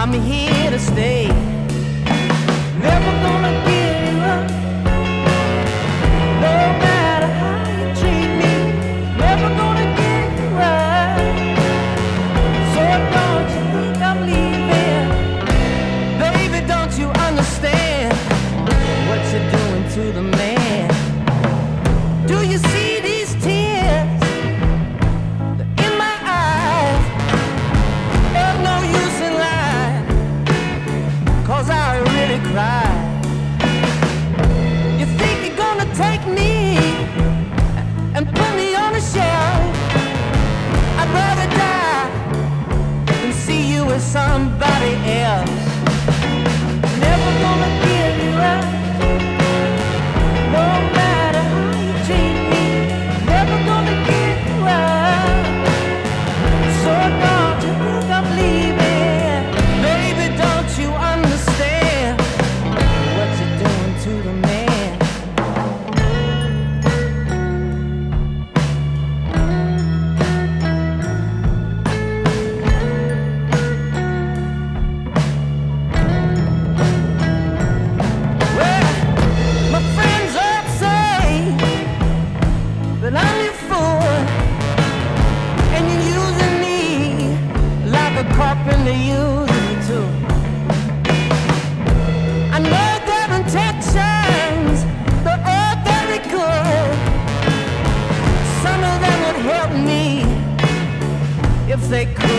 I'm here to stay. If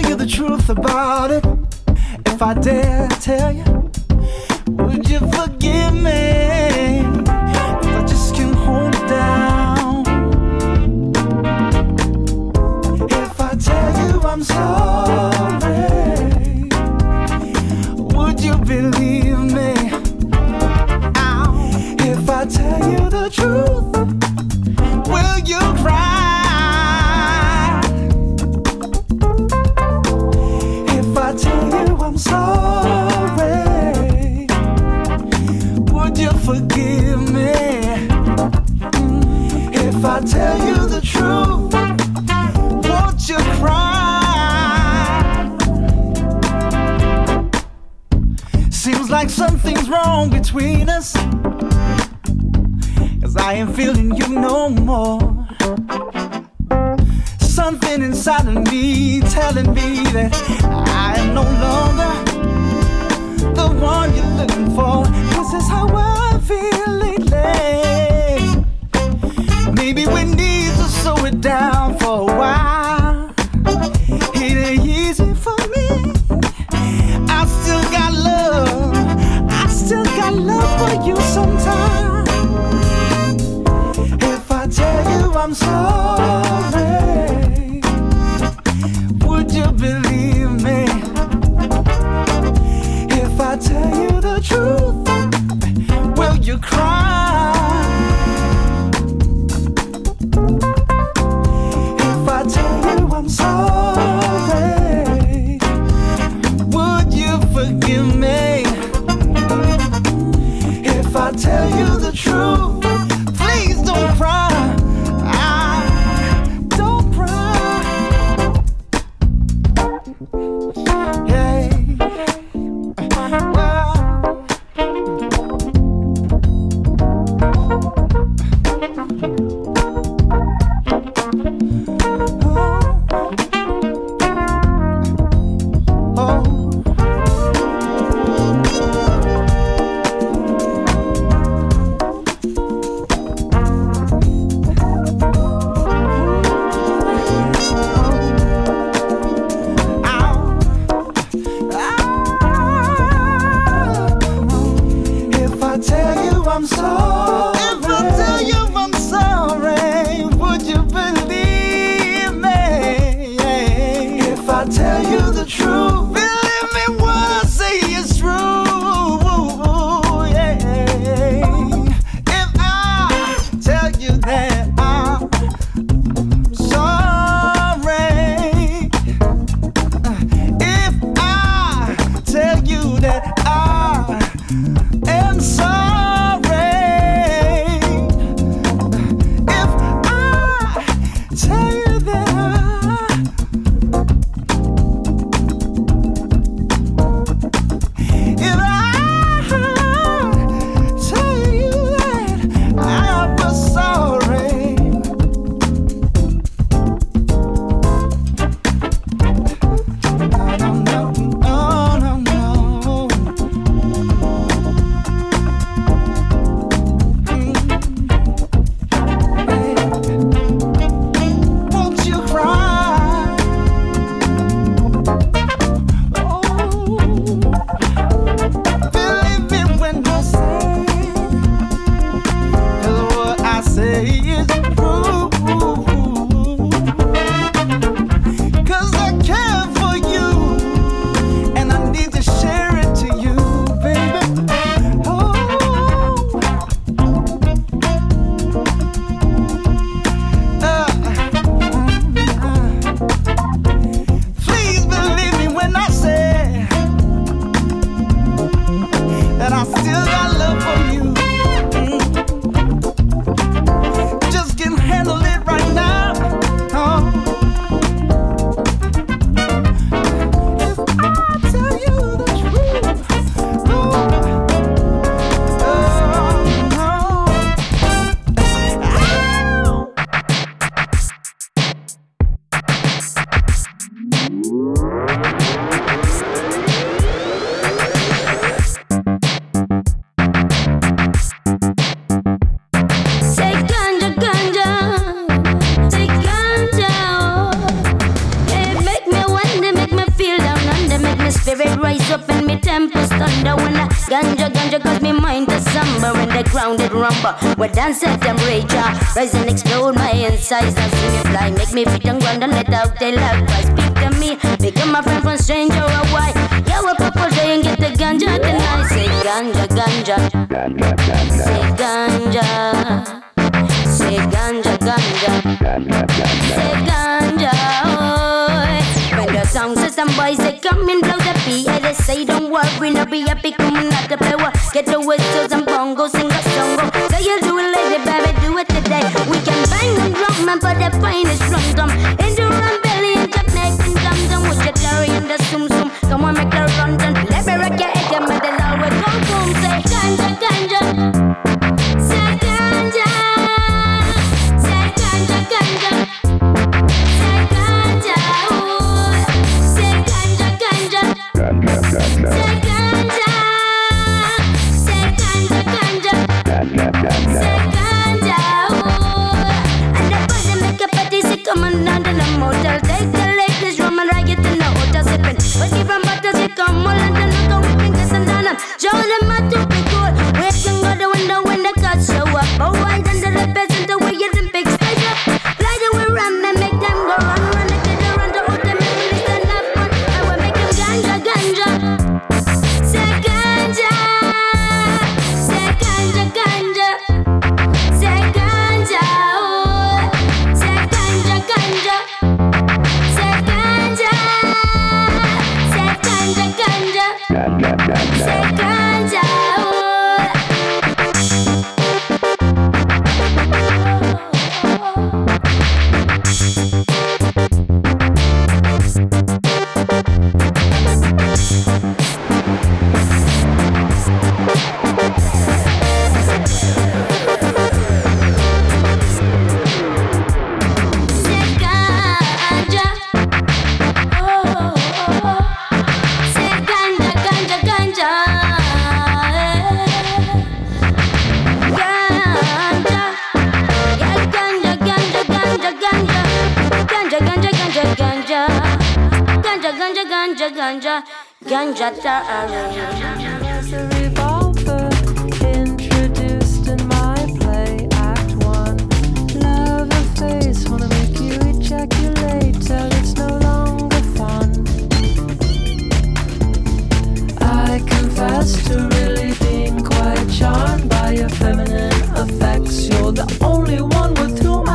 tell you the truth about it, if I dare tell you, would you forgive me? Seems like something's wrong between us. Cause I ain't feeling you no more. Something inside of me telling me that I am no longer the one you're looking for. This is how I feel lately. Maybe we need to slow it down for a while. If I tell you I'm sorry, would you believe me? If I tell you the truth, will you cry? If the grounded rumba. Where dance at them rage, ah. rise and explode my insides. Now see me fly, make me fit and ground and let out they love. I speak to me, become my friend from stranger or why? Yeah, we'll pop and get the ganja tonight. Say ganja, ganja, ganja, ganja. say ganja. Say ganja, ganja, say ganja. Oh. When the song says some boys they come and blow the beat, and they say don't worry, no be happy, come and not the power. Get the whistles and bongos and so you do it baby, do it today. We can bang them drum and put the finest drum drum. ganja, ganja, ganja time. My play, Act One. Face wanna make you ejaculate till it's no longer fun. I confess to really being quite charmed by your feminine effects. You're the only one with whom.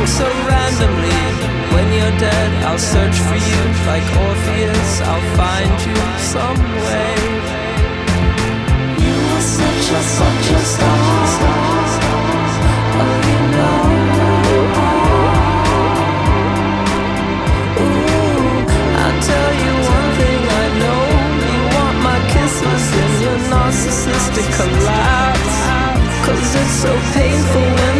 happen so randomly. When you're dead, I'll search for you like Orpheus. I'll find you some way. You are such a such a star. Oh, you know. Ooh, I'll tell you one thing I know. You want my kisses in your narcissistic collapse. Cause it's so painful when